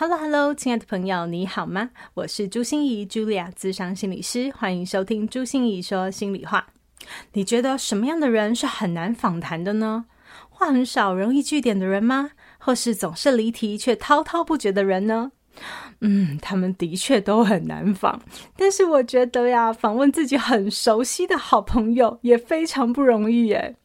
Hello，Hello，亲爱的朋友，你好吗？我是朱心仪，Julia，咨商心理师，欢迎收听朱心仪说心里话。你觉得什么样的人是很难访谈的呢？话很少、容易据点的人吗？或是总是离题却滔滔不绝的人呢？嗯，他们的确都很难访。但是我觉得呀，访问自己很熟悉的好朋友也非常不容易耶。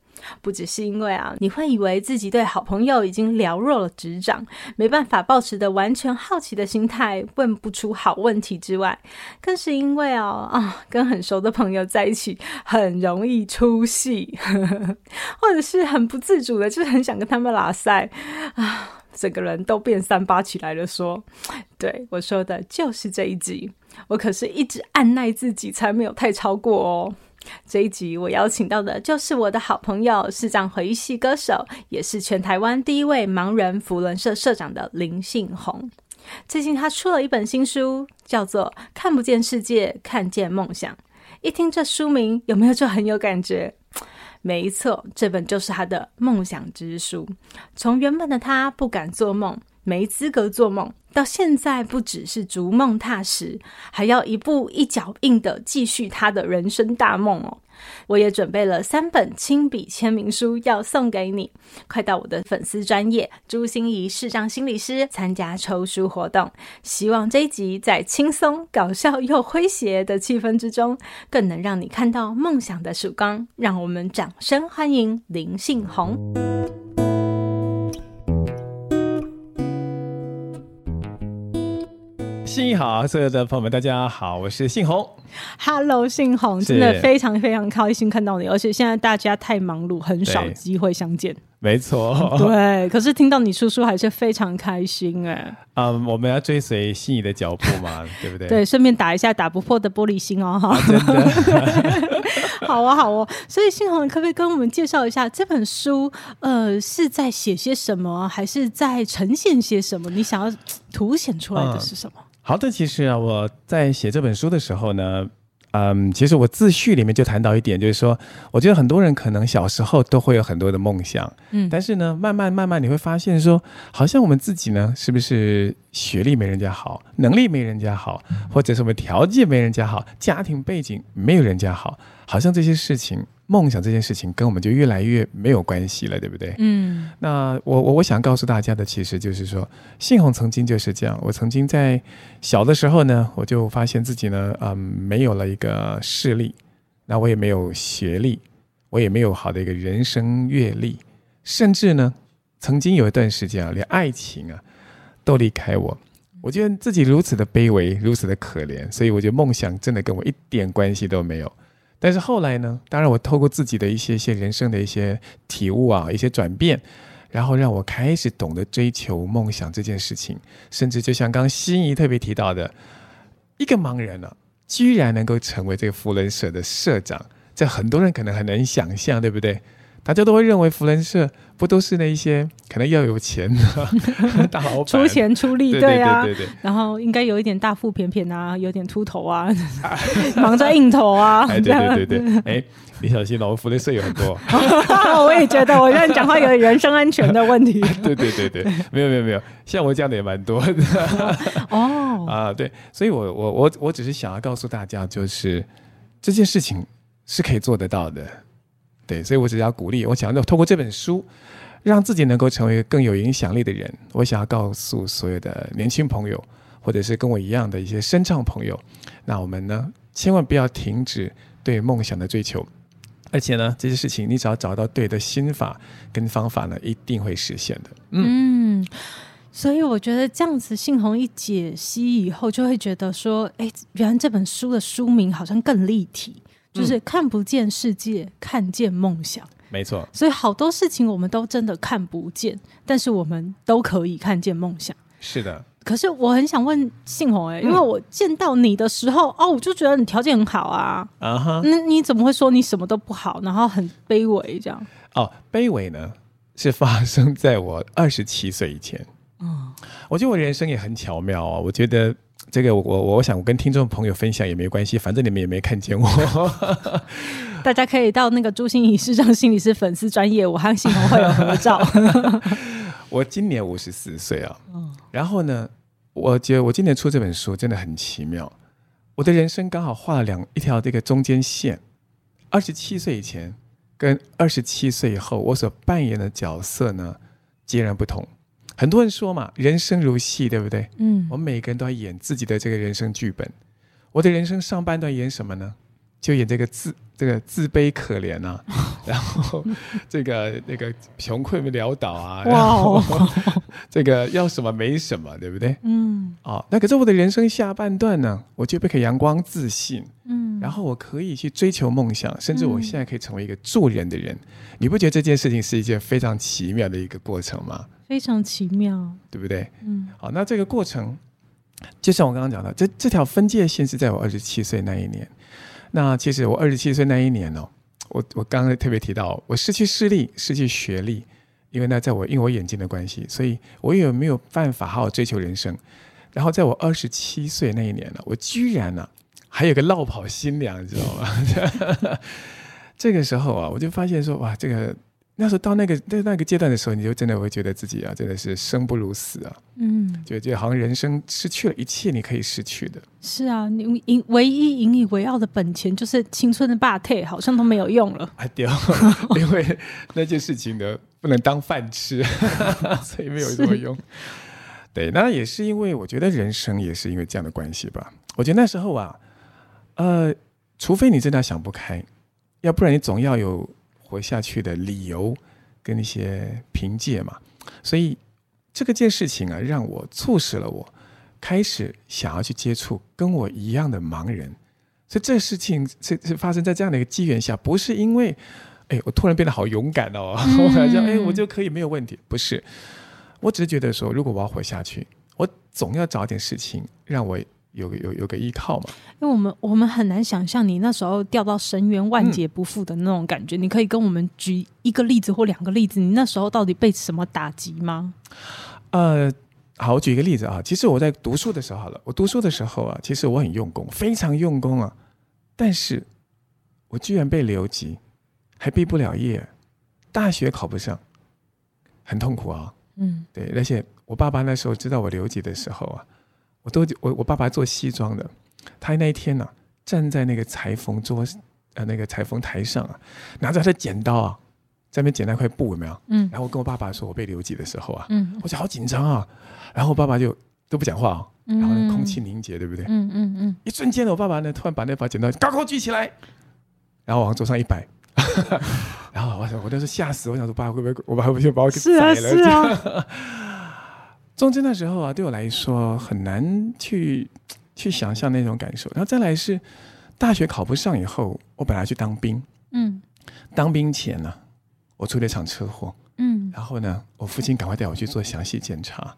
不只是因为啊，你会以为自己对好朋友已经了若了指掌，没办法抱持的完全好奇的心态问不出好问题之外，更是因为哦啊，跟很熟的朋友在一起很容易出戏，或者是很不自主的，就是很想跟他们拉塞啊，整个人都变三八起来了说。说对我说的就是这一集，我可是一直按捺自己，才没有太超过哦。这一集我邀请到的就是我的好朋友，视障回忆系歌手，也是全台湾第一位盲人扶轮社社长的林信宏。最近他出了一本新书，叫做《看不见世界，看见梦想》。一听这书名，有没有就很有感觉？没错，这本就是他的梦想之书。从原本的他不敢做梦。没资格做梦，到现在不只是逐梦踏实，还要一步一脚印的继续他的人生大梦哦。我也准备了三本亲笔签名书要送给你，快到我的粉丝专业朱心仪视障心理师参加抽书活动。希望这一集在轻松、搞笑又诙谐的气氛之中，更能让你看到梦想的曙光。让我们掌声欢迎林信宏。芯仪好，所有的朋友们，大家好，我是信宏。Hello，信宏，真的非常非常开心看到你，而且现在大家太忙碌，很少机会相见。没错，对。可是听到你叔叔还是非常开心哎。嗯，我们要追随心仪的脚步嘛，对不对？对，顺便打一下打不破的玻璃心哦，哈、啊。真的。好啊，好哦。所以信宏，你可不可以跟我们介绍一下这本书？呃，是在写些什么，还是在呈现些什么？你想要凸显出来的是什么？嗯好的，其实啊，我在写这本书的时候呢，嗯，其实我自序里面就谈到一点，就是说，我觉得很多人可能小时候都会有很多的梦想，嗯，但是呢，慢慢慢慢你会发现说，好像我们自己呢，是不是学历没人家好，能力没人家好，或者是我们条件没人家好，家庭背景没有人家好，好像这些事情。梦想这件事情跟我们就越来越没有关系了，对不对？嗯，那我我我想告诉大家的，其实就是说，信宏曾经就是这样。我曾经在小的时候呢，我就发现自己呢，嗯，没有了一个视力，那我也没有学历，我也没有好的一个人生阅历，甚至呢，曾经有一段时间啊，连爱情啊都离开我。我觉得自己如此的卑微，如此的可怜，所以我觉得梦想真的跟我一点关系都没有。但是后来呢，当然我透过自己的一些些人生的一些体悟啊，一些转变，然后让我开始懂得追求梦想这件事情。甚至就像刚刚芯仪特别提到的，一个盲人呢、啊，居然能够成为这个扶轮社的社长，这很多人可能很难想象，对不对？大家都会认为福人社不都是那一些可能要有钱的 大老板。出钱出力，对啊，对对对，然后应该有一点大腹便便啊，有点秃头啊，忙着应酬啊，哎，对对对对，哎，你小心了，我扶轮社有很多，我也觉得，我现在讲话有人身安全的问题，对对对对，没有没有没有，像我这样的也蛮多的，哦，啊对，所以我我我我只是想要告诉大家，就是这件事情是可以做得到的。对，所以我只要鼓励，我想要透过这本书，让自己能够成为更有影响力的人。我想要告诉所有的年轻朋友，或者是跟我一样的一些声唱朋友，那我们呢，千万不要停止对梦想的追求，而且呢，这些事情你只要找到对的心法跟方法呢，一定会实现的。嗯，嗯，所以我觉得这样子，信宏一解析以后，就会觉得说，哎，原来这本书的书名好像更立体。就是看不见世界，嗯、看见梦想。没错，所以好多事情我们都真的看不见，但是我们都可以看见梦想。是的，可是我很想问信宏哎，因为我见到你的时候，哦，我就觉得你条件很好啊。啊哈，那你怎么会说你什么都不好，然后很卑微这样？哦，卑微呢，是发生在我二十七岁以前。嗯，我觉得我人生也很巧妙啊。我觉得这个我我我想我跟听众朋友分享也没关系，反正你们也没看见我。大家可以到那个朱心怡视障心理师粉丝专业，我和信宏会有合照。我今年五十四岁啊，然后呢，我觉得我今年出这本书真的很奇妙。我的人生刚好画了两一条这个中间线，二十七岁以前跟二十七岁以后，我所扮演的角色呢截然不同。很多人说嘛，人生如戏，对不对？嗯，我们每个人都要演自己的这个人生剧本。我的人生上半段演什么呢？就演这个自这个自卑可怜啊，然后这个那个穷困潦倒啊，然后 这个要什么没什么，对不对？嗯，哦，那可是我的人生下半段呢，我就可以阳光自信，嗯，然后我可以去追求梦想，甚至我现在可以成为一个助人的人。你不觉得这件事情是一件非常奇妙的一个过程吗？非常奇妙，对不对？嗯，好，那这个过程就像我刚刚讲的，这这条分界线是在我二十七岁那一年。那其实我二十七岁那一年哦，我我刚刚特别提到，我失去视力，失去学历，因为那在我因为我眼睛的关系，所以我也没有办法好好追求人生。然后在我二十七岁那一年呢，我居然呢、啊、还有个落跑新娘，你知道吗？这个时候啊，我就发现说，哇，这个。那时候到那个在那个阶段的时候，你就真的会觉得自己啊，真的是生不如死啊，嗯，就觉得好像人生失去了一切你可以失去的。是啊，你引唯一引以为傲的本钱就是青春的霸退，好像都没有用了。啊，对，因为那件事情呢不能当饭吃，所以没有什么用。对，那也是因为我觉得人生也是因为这样的关系吧。我觉得那时候啊，呃，除非你真的想不开，要不然你总要有。活下去的理由跟一些凭借嘛，所以这个件事情啊，让我促使了我开始想要去接触跟我一样的盲人。所以这事情是是发生在这样的一个机缘下，不是因为哎我突然变得好勇敢哦，我好像哎我就可以没有问题，不是，我只是觉得说，如果我要活下去，我总要找点事情让我。有个有有个依靠嘛？因为我们我们很难想象你那时候掉到深渊万劫不复的那种感觉。嗯、你可以跟我们举一个例子或两个例子，你那时候到底被什么打击吗？呃，好，我举一个例子啊。其实我在读书的时候，好了，我读书的时候啊，其实我很用功，非常用功啊。但是，我居然被留级，还毕不了业，大学考不上，很痛苦啊。嗯，对，而且我爸爸那时候知道我留级的时候啊。我都我我爸爸做西装的，他那一天呢、啊，站在那个裁缝桌，呃，那个裁缝台上啊，拿着他的剪刀啊，在那边剪那块布有没有？嗯。然后我跟我爸爸说，我被留级的时候啊，嗯，我就好紧张啊。然后我爸爸就都不讲话啊，然后那空气凝结，对不对？嗯嗯嗯。一瞬间呢，我爸爸呢突然把那把剪刀高高举起来，然后往桌上一摆，然后我想我当时吓死，我想说爸会不会我爸会不会把我给宰了？是啊。是啊中间的时候啊，对我来说很难去去想象那种感受。然后再来是大学考不上以后，我本来去当兵，嗯，当兵前呢，我出了一场车祸，嗯，然后呢，我父亲赶快带我去做详细检查，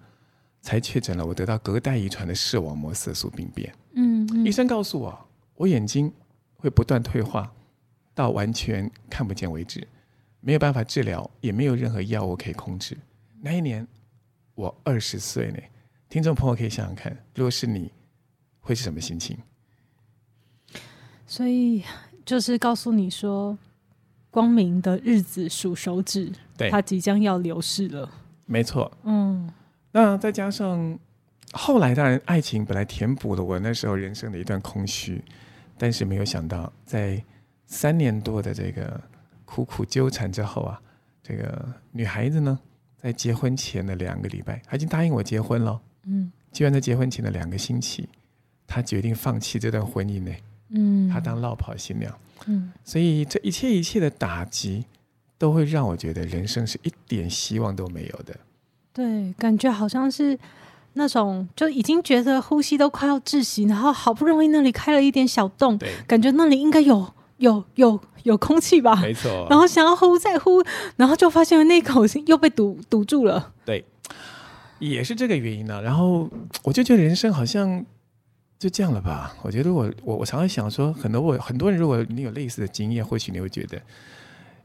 才确诊了我得到隔代遗传的视网膜色素病变，嗯，嗯，医生告诉我，我眼睛会不断退化，到完全看不见为止，没有办法治疗，也没有任何药物可以控制。那一年。我二十岁呢，听众朋友可以想想看，如果是你，会是什么心情？所以就是告诉你说，光明的日子数手指，对，它即将要流逝了。没错，嗯，那再加上后来，当然爱情本来填补了我那时候人生的一段空虚，但是没有想到，在三年多的这个苦苦纠缠之后啊，这个女孩子呢，在结婚前的两个礼拜，他已经答应我结婚了。嗯，居然在结婚前的两个星期，他决定放弃这段婚姻呢。嗯，他当落跑新娘。嗯，所以这一切一切的打击，都会让我觉得人生是一点希望都没有的。对，感觉好像是那种就已经觉得呼吸都快要窒息，然后好不容易那里开了一点小洞，感觉那里应该有。有有有空气吧？没错。然后想要呼再呼，然后就发现那口又被堵堵住了。对。也是这个原因呢、啊。然后我就觉得人生好像就这样了吧。我觉得我我我常常想说，很多我很多人，如果你有类似的经验，或许你会觉得，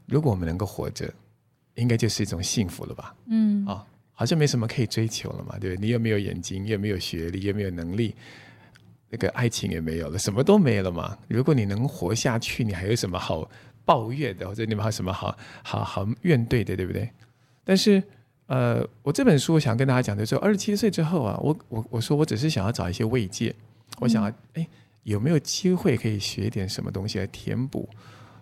如果我们能够活着，应该就是一种幸福了吧？嗯，啊、哦，好像没什么可以追求了嘛，对不对？你又没有眼睛，又没有学历，又没有能力，那个爱情也没有了，什么都没了嘛。如果你能活下去，你还有什么好抱怨的，或者你们还有什么好好好怨怼的，对不对？但是，呃，我这本书我想跟大家讲的时候，二十七岁之后啊，我我我说我只是想要找一些慰藉，嗯、我想要哎有没有机会可以学点什么东西来填补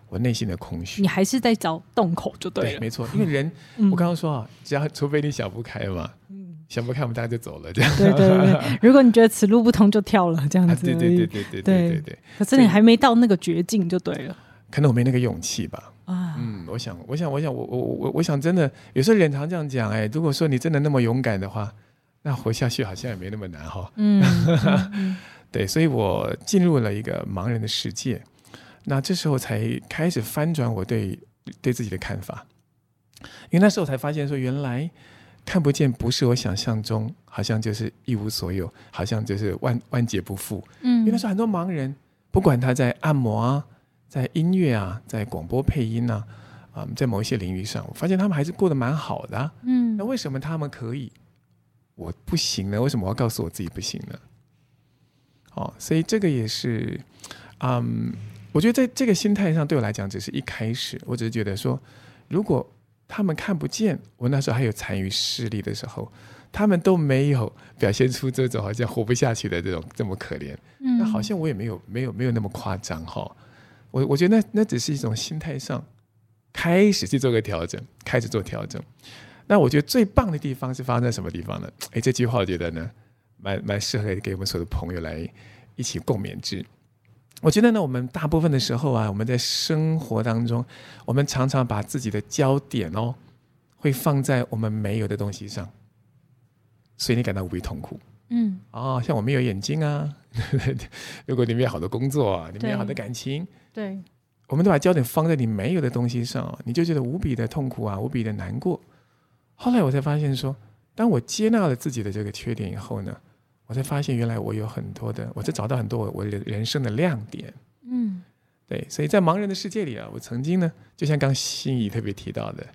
我内心的空虚。你还是在找洞口就对了，对，没错，因为人、嗯、我刚刚说啊，只要除非你想不开嘛，嗯、想不开我们大家就走了这样。对对对，如果你觉得此路不通就跳了这样子、啊。对对对对对对对对，可是你还没到那个绝境就对了。可能我没那个勇气吧。啊，嗯，我想，我想，我想，我我我我想，真的有时候人常这样讲，哎，如果说你真的那么勇敢的话，那活下去好像也没那么难哈。嗯，嗯 对，所以我进入了一个盲人的世界，那这时候才开始翻转我对对自己的看法，因为那时候才发现说，原来看不见不是我想象中，好像就是一无所有，好像就是万万劫不复。嗯，因为那时候很多盲人，不管他在按摩啊。在音乐啊，在广播配音啊，啊、嗯，在某一些领域上，我发现他们还是过得蛮好的、啊。嗯，那为什么他们可以，我不行呢？为什么我要告诉我自己不行呢？哦，所以这个也是，嗯，我觉得在这个心态上，对我来讲只是一开始。我只是觉得说，如果他们看不见我那时候还有残余视力的时候，他们都没有 表现出这种好像活不下去的这种这么可怜，嗯，那好像我也没有没有没有那么夸张哈。哦我我觉得那那只是一种心态上开始去做个调整，开始做调整。那我觉得最棒的地方是发生在什么地方呢？哎，这句话我觉得呢，蛮蛮适合给我们所有的朋友来一起共勉之。我觉得呢，我们大部分的时候啊，我们在生活当中，我们常常把自己的焦点哦，会放在我们没有的东西上，所以你感到无比痛苦。嗯，哦，像我没有眼睛啊，如果你没有好的工作啊，你没有好的感情。对，我们都把焦点放在你没有的东西上，你就觉得无比的痛苦啊，无比的难过。后来我才发现说，当我接纳了自己的这个缺点以后呢，我才发现原来我有很多的，我才找到很多我我人生的亮点。嗯，对，所以在盲人的世界里啊，我曾经呢，就像刚心怡特别提到的，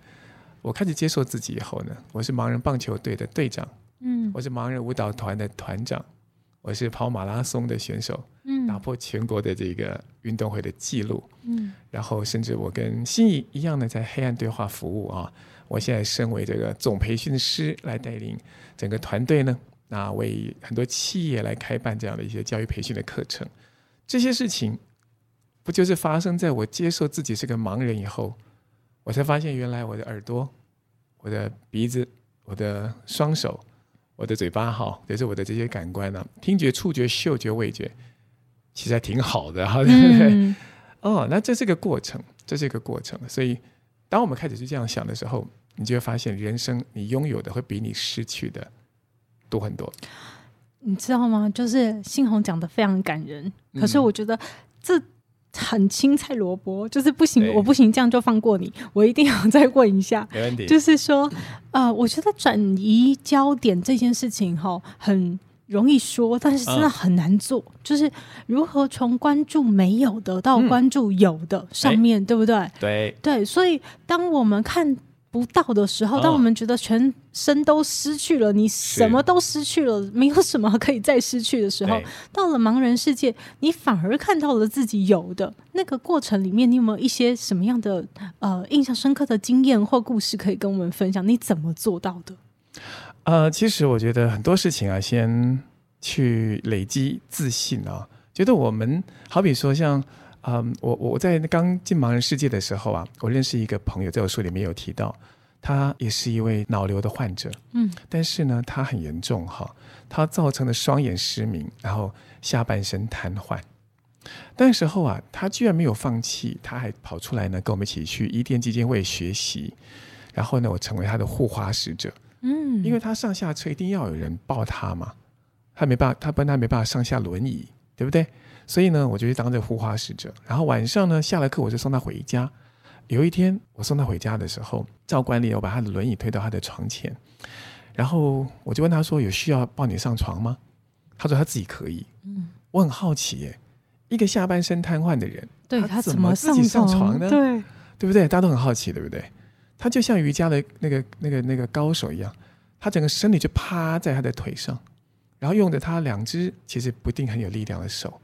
我开始接受自己以后呢，我是盲人棒球队的队长，嗯，我是盲人舞蹈团的团长。我是跑马拉松的选手，嗯，打破全国的这个运动会的记录，嗯，然后甚至我跟心怡一样的在黑暗对话服务啊，我现在身为这个总培训师来带领整个团队呢，那为很多企业来开办这样的一些教育培训的课程，这些事情不就是发生在我接受自己是个盲人以后，我才发现原来我的耳朵、我的鼻子、我的双手。我的嘴巴哈，就是我的这些感官呢、啊，听觉、触觉、嗅觉、味觉，其实还挺好的哈，对不对？嗯、哦，那这是个过程，这是一个过程。所以，当我们开始去这样想的时候，你就会发现，人生你拥有的会比你失去的多很多。你知道吗？就是信红讲的非常感人，可是我觉得这。很青菜萝卜，就是不行，我不行，这样就放过你。我一定要再问一下，没问题。就是说，呃，我觉得转移焦点这件事情哈，很容易说，但是真的很难做。嗯、就是如何从关注没有的到关注有的上面，嗯、对不对？对对，所以当我们看。不到的时候，当我们觉得全身都失去了，哦、你什么都失去了，没有什么可以再失去的时候，到了盲人世界，你反而看到了自己有的那个过程里面，你有没有一些什么样的呃印象深刻的经验或故事可以跟我们分享？你怎么做到的？呃，其实我觉得很多事情啊，先去累积自信啊，觉得我们好比说像。嗯，我我在刚进盲人世界的时候啊，我认识一个朋友，在我书里面有提到，他也是一位脑瘤的患者，嗯，但是呢，他很严重哈，他造成了双眼失明，然后下半身瘫痪。那时候啊，他居然没有放弃，他还跑出来呢，跟我们一起去伊甸基金会学习，然后呢，我成为他的护花使者，嗯，因为他上下车一定要有人抱他嘛，他没办法，他不然他没办法上下轮椅，对不对？所以呢，我就去当这护花使者。然后晚上呢，下了课我就送他回家。有一天我送他回家的时候，照惯例我把他的轮椅推到他的床前，然后我就问他说：“有需要抱你上床吗？”他说他自己可以。嗯，我很好奇耶，一个下半身瘫痪的人，对他怎么自己上床呢？对，对不对？大家都很好奇，对不对？他就像瑜伽的那个、那个、那个高手一样，他整个身体就趴在他的腿上，然后用着他两只其实不一定很有力量的手，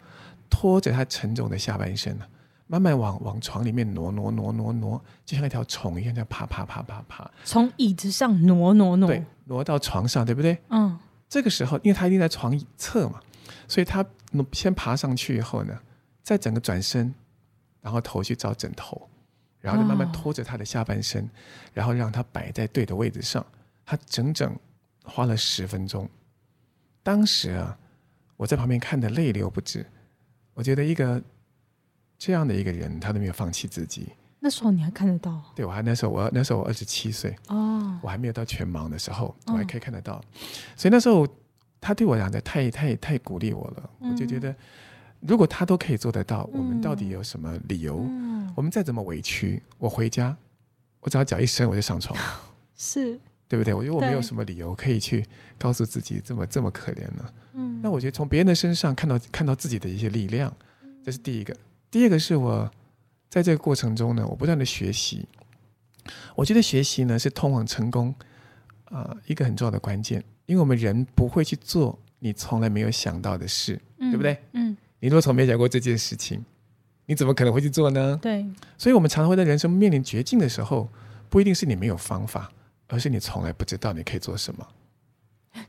拖着他沉重的下半身呢。慢慢往往床里面挪挪挪挪挪，就像一条虫一样，这样爬爬爬爬爬，从椅子上挪挪挪，对，挪到床上，对不对？嗯。这个时候，因为他一定在床侧嘛，所以他先爬上去以后呢，再整个转身，然后头去找枕头，然后就慢慢拖着他的下半身，哦、然后让他摆在对的位置上。他整整花了十分钟。当时啊，我在旁边看的泪流不止。我觉得一个。这样的一个人，他都没有放弃自己。那时候你还看得到？对，我还那时候我那时候我二十七岁哦，我还没有到全盲的时候，我还可以看得到。哦、所以那时候他对我讲的太太太鼓励我了，嗯、我就觉得如果他都可以做得到，嗯、我们到底有什么理由？嗯、我们再怎么委屈，我回家，我只要脚一伸我就上床，是对不对？我觉得我没有什么理由可以去告诉自己这么这么可怜呢。嗯，那我觉得从别人的身上看到看到自己的一些力量，这是第一个。第二个是我在这个过程中呢，我不断的学习。我觉得学习呢是通往成功啊、呃、一个很重要的关键，因为我们人不会去做你从来没有想到的事，嗯、对不对？嗯。你如果从没想过这件事情，你怎么可能会去做呢？对。所以，我们常常会在人生面临绝境的时候，不一定是你没有方法，而是你从来不知道你可以做什么。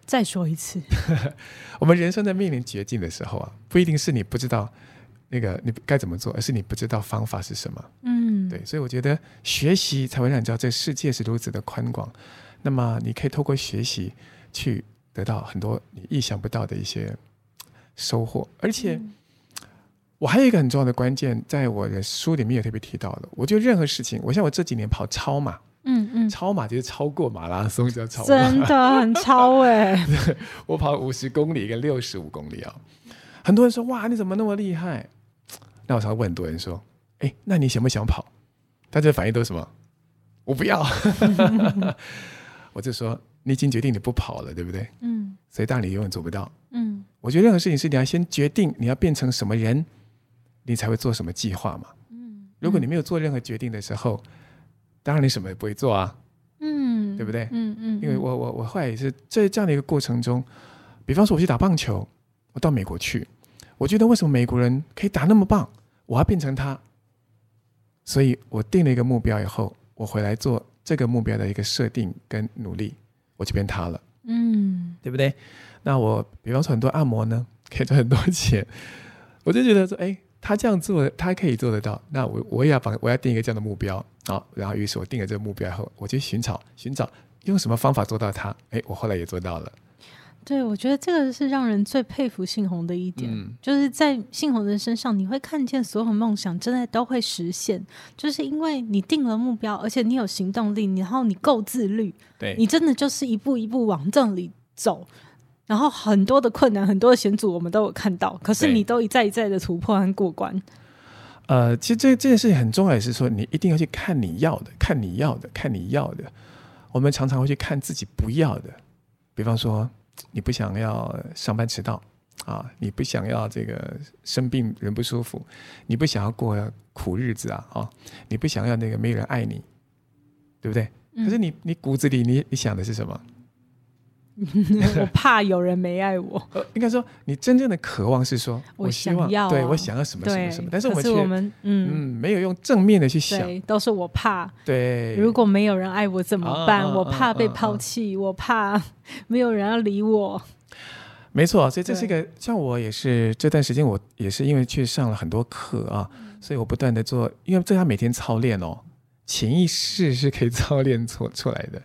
再说一次，我们人生在面临绝境的时候啊，不一定是你不知道。那个你该怎么做，而是你不知道方法是什么。嗯，对，所以我觉得学习才会让你知道这世界是如此的宽广。那么你可以透过学习去得到很多你意想不到的一些收获。而且我还有一个很重要的关键，在我的书里面也特别提到的。我觉得任何事情，我像我这几年跑超马，嗯嗯，超马就是超过马拉松叫超马，真的很超哎、欸！我跑五十公里跟六十五公里啊。很多人说：“哇，你怎么那么厉害？”那我常常问很多人说：“哎，那你想不想跑？”大家的反应都是什么？我不要。我就说：“你已经决定你不跑了，对不对？”嗯。所以当然你永远做不到。嗯。我觉得任何事情是你要先决定你要变成什么人，你才会做什么计划嘛。嗯。如果你没有做任何决定的时候，当然你什么也不会做啊。嗯。对不对？嗯嗯。因为我我我后来也是在这样的一个过程中，比方说我去打棒球。我到美国去，我觉得为什么美国人可以打那么棒，我要变成他，所以我定了一个目标以后，我回来做这个目标的一个设定跟努力，我就变他了，嗯，对不对？那我比方说很多按摩呢，可以赚很多钱，我就觉得说，哎，他这样做，他可以做得到，那我我也要把我要定一个这样的目标，好，然后于是我定了这个目标以后，我就寻找寻找用什么方法做到它，哎，我后来也做到了。对，我觉得这个是让人最佩服信宏的一点，嗯、就是在信宏的身上，你会看见所有梦想真的都会实现，就是因为你定了目标，而且你有行动力，然后你够自律，对，你真的就是一步一步往这里走，然后很多的困难、很多的险阻我们都有看到，可是你都一再一再的突破和过关。呃，其实这这件事情很重要，也是说你一定要去看你要的，看你要的，看你要的。我们常常会去看自己不要的，比方说。你不想要上班迟到啊？你不想要这个生病人不舒服？你不想要过苦日子啊？啊？你不想要那个没有人爱你，对不对？嗯、可是你你骨子里你你想的是什么？我怕有人没爱我。呃，应该说，你真正的渴望是说，我希望，我想要啊、对我想要什么什么什么。但是我们却我们嗯嗯没有用正面的去想，都是我怕。对，如果没有人爱我怎么办？啊、我怕被抛弃，我怕 没有人要理我。没错，所以这是一个像我也是这段时间，我也是因为去上了很多课啊，嗯、所以我不断的做，因为这要每天操练哦，潜意识是可以操练出出来的，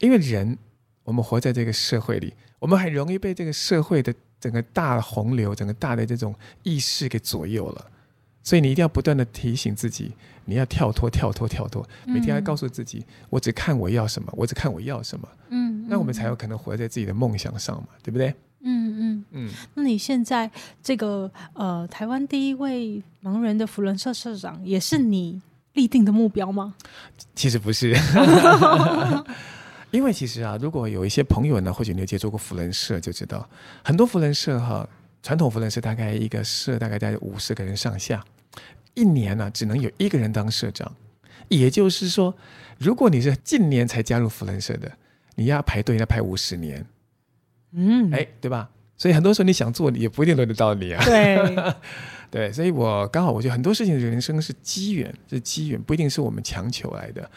因为人。我们活在这个社会里，我们很容易被这个社会的整个大洪流、整个大的这种意识给左右了。所以你一定要不断的提醒自己，你要跳脱、跳脱、跳脱，每天要告诉自己，嗯、我只看我要什么，我只看我要什么。嗯，嗯，那我们才有可能活在自己的梦想上嘛，对不对？嗯嗯嗯。那你现在这个呃，台湾第一位盲人的福伦社社长，也是你立定的目标吗？其实不是。因为其实啊，如果有一些朋友呢，或许你有接触过扶轮社，就知道很多扶轮社哈，传统扶轮社大概一个社大概在五十个人上下，一年呢、啊、只能有一个人当社长。也就是说，如果你是近年才加入扶轮社的，你要排队要排五十年，嗯，哎，对吧？所以很多时候你想做，也不一定轮得到你啊。对，对，所以我刚好我觉得很多事情的人生是机缘，是机缘，不一定是我们强求来的。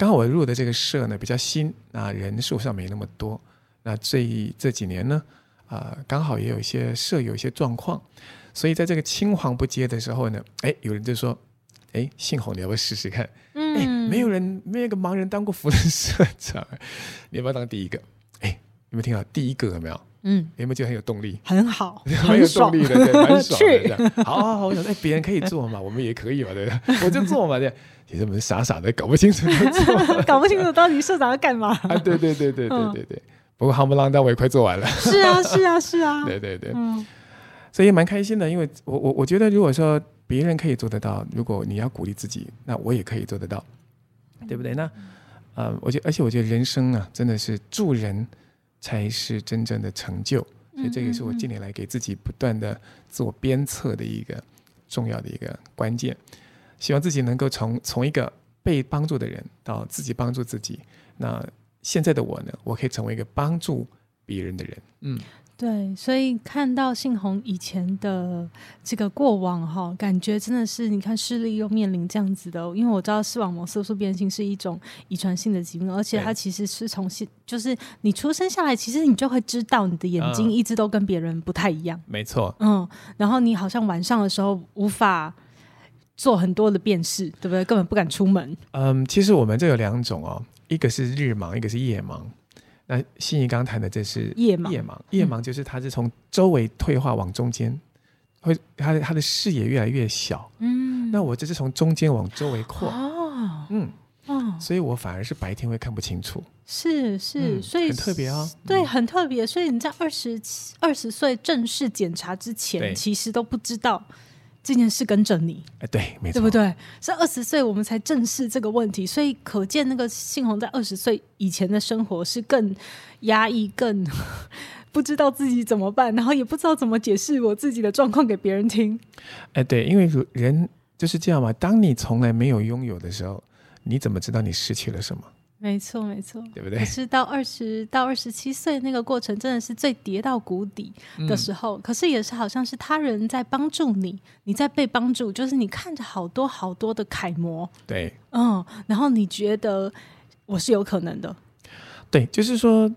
刚好我入的这个社呢比较新，啊，人数上没那么多。那这这几年呢，啊、呃，刚好也有一些社有一些状况，所以在这个青黄不接的时候呢，哎，有人就说。哎，信宏，你要不要试试看？嗯，没有人，没有一个盲人当过扶轮社长，你要不要当第一个？哎，有没有听到第一个？有没有？嗯，有没有觉得很有动力？很好，很有动力的，对，蛮爽的。这样，好 好好，我想，哎，别人可以做嘛，我们也可以嘛，对不对？我就做嘛，对。其实我们傻傻的，搞不清楚，搞不清楚到底社长要干嘛。啊，对对对对对对对。不过夯不啷当，我也快做完了。是啊，是啊，是啊。对对对，嗯，所以蛮开心的，因为我我我觉得，如果说。别人可以做得到，如果你要鼓励自己，那我也可以做得到，对不对？那，呃，我觉得，而且我觉得人生啊，真的是助人才是真正的成就，所以这个是我近年来给自己不断的自我鞭策的一个重要的一个关键。希望自己能够从从一个被帮助的人到自己帮助自己。那现在的我呢，我可以成为一个帮助别人的人。嗯。对，所以看到信宏以前的这个过往哈，感觉真的是你看视力又面临这样子的，因为我知道视网膜色素变性是一种遗传性的疾病，而且它其实是从现就是你出生下来，其实你就会知道你的眼睛一直都跟别人不太一样。嗯、没错，嗯，然后你好像晚上的时候无法做很多的辨识，对不对？根本不敢出门。嗯，其实我们这有两种哦，一个是日盲，一个是夜盲。那心仪刚谈的这是夜盲，夜盲，夜盲就是他是从周围退化往中间，会他的他的视野越来越小。嗯，那我这是从中间往周围扩。哦，嗯，哦，所以我反而是白天会看不清楚。是是，嗯、所以很特别哦。对，很特别。所以你在二十二十岁正式检查之前，其实都不知道。这件事跟着你，哎，对，没错，对不对？是二十岁我们才正视这个问题，所以可见那个信宏在二十岁以前的生活是更压抑、更 不知道自己怎么办，然后也不知道怎么解释我自己的状况给别人听。哎，对，因为人就是这样嘛。当你从来没有拥有的时候，你怎么知道你失去了什么？没错，没错，对不对？可是到二十到二十七岁那个过程，真的是最跌到谷底的时候。嗯、可是也是好像是他人在帮助你，你在被帮助，就是你看着好多好多的楷模，对，嗯，然后你觉得我是有可能的，对，就是说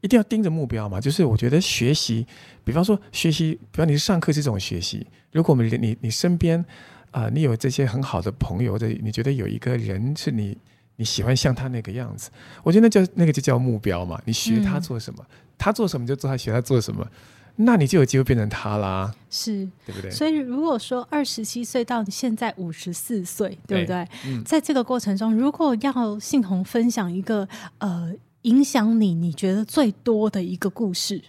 一定要盯着目标嘛。就是我觉得学习，比方说学习，比方你是上课是这种学习，如果我们你你身边啊、呃，你有这些很好的朋友，或者你觉得有一个人是你。你喜欢像他那个样子，我觉得那叫那个就叫目标嘛。你学他做什么，嗯、他做什么就做他学他做什么，那你就有机会变成他啦。是，对不对？所以如果说二十七岁到你现在五十四岁，对不对？嗯、在这个过程中，如果要信宏分享一个呃影响你你觉得最多的一个故事，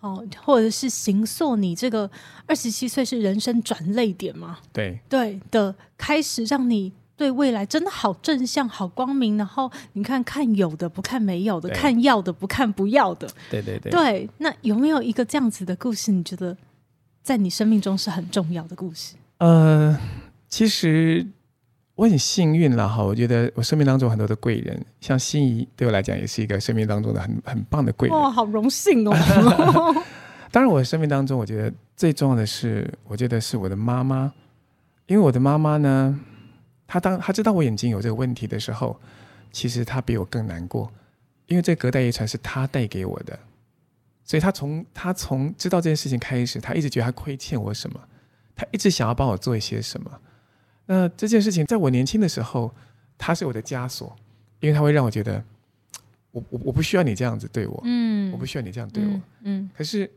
哦，或者是行塑你这个二十七岁是人生转泪点吗？对对的开始，让你。对未来真的好正向、好光明。然后你看看有的不看没有的，看要的不看不要的。对对对。对，那有没有一个这样子的故事？你觉得在你生命中是很重要的故事？呃，其实我很幸运了哈。我觉得我生命当中很多的贵人，像心怡对我来讲也是一个生命当中的很很棒的贵人。哇，好荣幸哦！当然，我生命当中我觉得最重要的是，我觉得是我的妈妈，因为我的妈妈呢。他当他知道我眼睛有这个问题的时候，其实他比我更难过，因为这隔代遗传是他带给我的，所以他从他从知道这件事情开始，他一直觉得他亏欠我什么，他一直想要帮我做一些什么。那这件事情在我年轻的时候，他是我的枷锁，因为他会让我觉得，我我我不需要你这样子对我，嗯，我不需要你这样对我，嗯。嗯，可是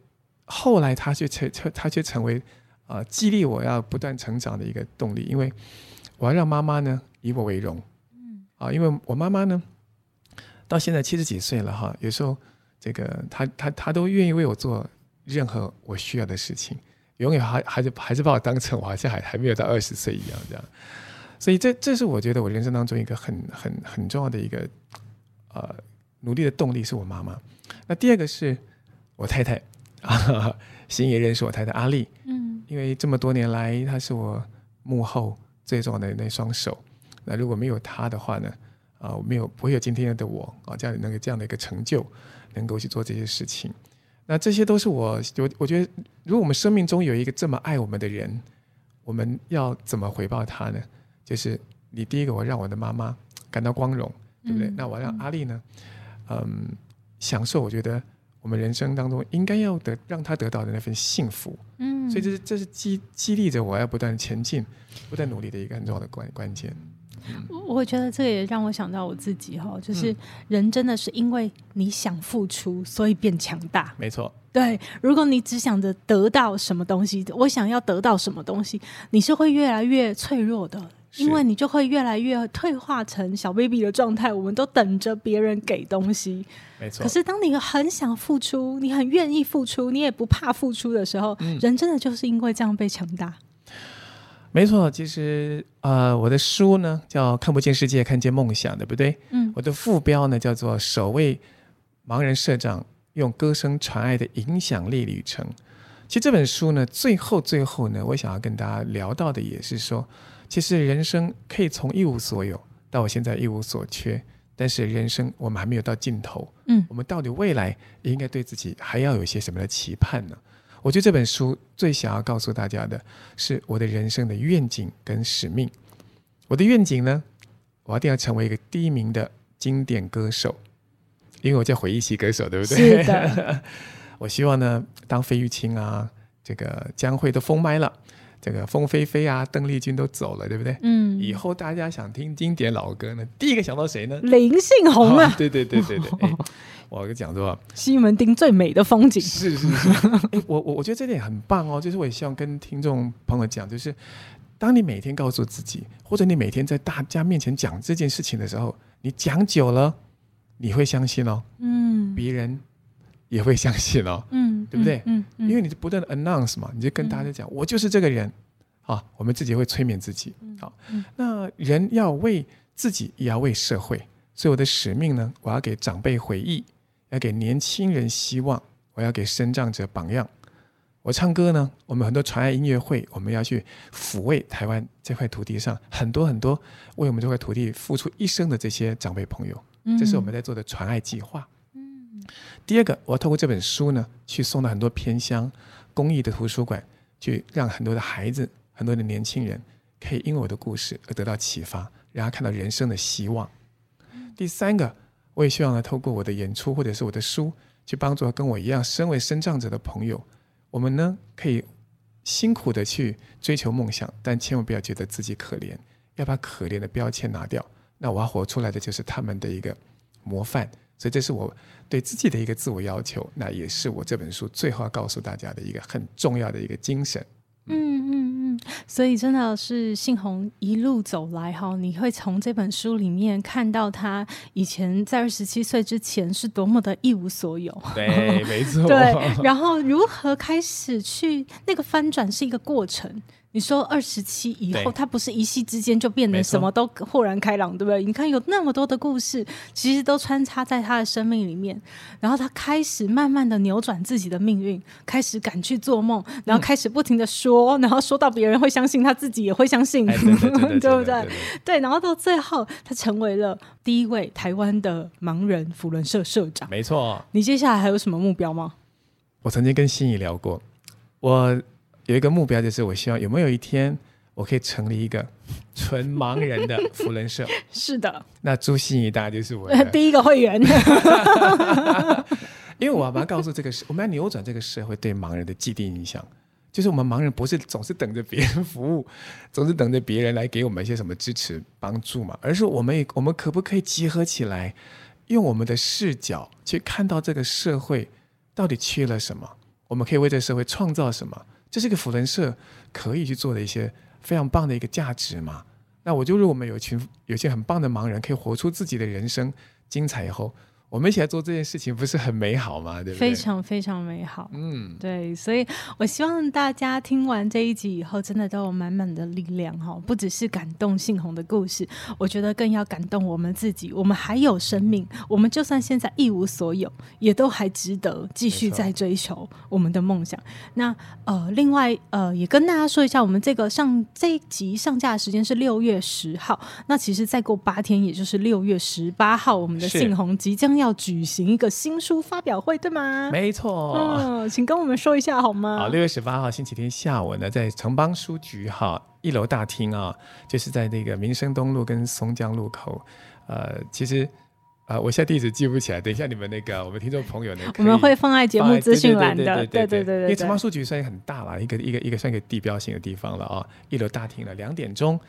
后来他却成他却成为啊、呃、激励我要不断成长的一个动力，因为。我要让妈妈呢以我为荣，嗯。啊，因为我妈妈呢到现在七十几岁了哈，有时候这个她她她都愿意为我做任何我需要的事情，永远还还是还是把我当成我好像还还没有到二十岁一样这样，所以这这是我觉得我人生当中一个很很很重要的一个呃努力的动力是我妈妈。那第二个是我太太啊，星爷认识我太太阿丽，嗯，因为这么多年来，她是我幕后最重要的那双手。那如果没有他的话呢，啊，我没有不会有今天的我啊，这样那个这样的一个成就，能够去做这些事情。那这些都是我我我觉得，如果我们生命中有一个这么爱我们的人，我们要怎么回报他呢？就是你第一个，我让我的妈妈感到光荣，对不对？嗯、那我让阿丽呢，嗯，享受我觉得我们人生当中应该要得让他得到的那份幸福。嗯，所以这是这是激激励着我要不断前进、不断努力的一个很重要的关关键。我觉得这个也让我想到我自己哈，就是人真的是因为你想付出，所以变强大。没错，对。如果你只想着得到什么东西，我想要得到什么东西，你是会越来越脆弱的，因为你就会越来越退化成小 baby 的状态。我们都等着别人给东西，没错。可是当你很想付出，你很愿意付出，你也不怕付出的时候，人真的就是因为这样被强大。没错，其实呃，我的书呢叫《看不见世界，看见梦想》，对不对？嗯。我的副标呢叫做“首位盲人社长用歌声传爱的影响力旅程”。其实这本书呢，最后最后呢，我想要跟大家聊到的也是说，其实人生可以从一无所有到我现在一无所缺，但是人生我们还没有到尽头。嗯。我们到底未来应该对自己还要有一些什么的期盼呢？我觉得这本书最想要告诉大家的是我的人生的愿景跟使命。我的愿景呢，我一定要成为一个第一名的经典歌手，因为我叫回忆系歌手，对不对？是的。我希望呢，当费玉清啊，这个江蕙都封麦了，这个凤飞飞啊，邓丽君都走了，对不对？嗯。以后大家想听经典老歌呢，第一个想到谁呢？林信宏啊。哦，对对对对对。哎我跟讲说，西门町最美的风景是是 我我我觉得这点很棒哦。就是我也希望跟听众朋友讲，就是当你每天告诉自己，或者你每天在大家面前讲这件事情的时候，你讲久了，你会相信哦。嗯，别人也会相信哦。嗯，对不对？嗯，因为你是不断的 announce 嘛，你就跟大家讲，嗯、我就是这个人。啊，我们自己会催眠自己。好，嗯、那人要为自己，也要为社会。所以我的使命呢，我要给长辈回忆。要给年轻人希望，我要给身障者榜样。我唱歌呢，我们很多传爱音乐会，我们要去抚慰台湾这块土地上很多很多为我们这块土地付出一生的这些长辈朋友。这是我们在做的传爱计划。嗯。第二个，我要透过这本书呢，去送到很多偏乡公益的图书馆，去让很多的孩子、很多的年轻人，可以因为我的故事而得到启发，让他看到人生的希望。第三个。我也希望呢，透过我的演出或者是我的书，去帮助跟我一样身为身障者的朋友，我们呢可以辛苦的去追求梦想，但千万不要觉得自己可怜，要把可怜的标签拿掉。那我要活出来的就是他们的一个模范，所以这是我对自己的一个自我要求，那也是我这本书最后要告诉大家的一个很重要的一个精神。嗯嗯嗯。所以真的是信宏一路走来哈，你会从这本书里面看到他以前在二十七岁之前是多么的一无所有。对，没错。对，然后如何开始去那个翻转是一个过程。你说二十七以后，他不是一夕之间就变得什么都豁然开朗，对不对？你看有那么多的故事，其实都穿插在他的生命里面。然后他开始慢慢的扭转自己的命运，开始敢去做梦，然后开始不停的说，然后说到别人会相信，他自己也会相信，对不对？对，然后到最后，他成为了第一位台湾的盲人扶轮社社长。没错。你接下来还有什么目标吗？我曾经跟心怡聊过，我。有一个目标，就是我希望有没有一天，我可以成立一个 纯盲人的福人社。是的，那朱心怡大概就是我的 第一个会员。因为我要把它告诉这个社，我们要扭转这个社会对盲人的既定印象，就是我们盲人不是总是等着别人服务，总是等着别人来给我们一些什么支持帮助嘛，而是我们我们可不可以集合起来，用我们的视角去看到这个社会到底缺了什么，我们可以为这个社会创造什么？这是一个扶轮社可以去做的一些非常棒的一个价值嘛？那我就如果我们有一群有些很棒的盲人，可以活出自己的人生精彩以后，我们一起来做这件事情，不是很美好吗？对不对？非常非常美好。嗯，对，所以我希望大家听完这一集以后，真的都有满满的力量哈！不只是感动信红的故事，我觉得更要感动我们自己。我们还有生命，我们就算现在一无所有，也都还值得继续在追求我们的梦想。那呃，另外呃，也跟大家说一下，我们这个上这一集上架的时间是六月十号。那其实再过八天，也就是六月十八号，我们的信红即将。要举行一个新书发表会，对吗？没错，嗯，请跟我们说一下好吗？好，六月十八号星期天下午呢，在城邦书局哈一楼大厅啊，就是在那个民生东路跟松江路口。呃，其实啊、呃，我现在地址记不起来，等一下你们那个我们听众朋友呢，我们会放在节目资讯栏的，对对对对，因为城邦书局算很大了，一个一个一个算一个地标性的地方了啊，一楼大厅了，两点钟。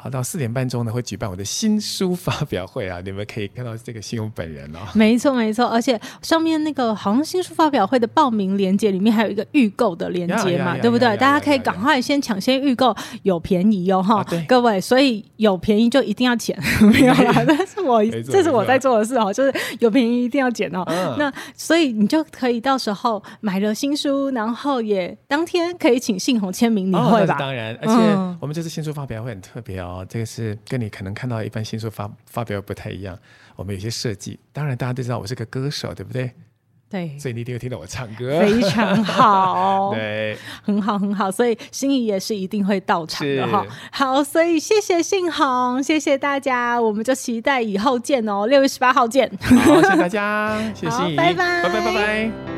好，到四点半钟呢，会举办我的新书发表会啊！你们可以看到这个信宏本人哦。没错，没错，而且上面那个好像新书发表会的报名链接里面还有一个预购的链接嘛，对不对？大家可以赶快先抢先预购，有便宜哦哈！各位，所以有便宜就一定要捡，没有啦，这是我这是我在做的事哦，就是有便宜一定要捡哦。那所以你就可以到时候买了新书，然后也当天可以请信宏签名，你会吧？当然，而且我们这次新书发表会很特别哦。哦，这个是跟你可能看到一般新书发发表不太一样，我们有些设计。当然，大家都知道我是个歌手，对不对？对，所以你一定会听到我唱歌，非常好，对，很好很好。所以心仪也是一定会到场的哈。好，所以谢谢信宏，谢谢大家，我们就期待以后见哦，六月十八号见。好，谢谢大家，谢谢心仪，拜拜，拜拜，拜拜。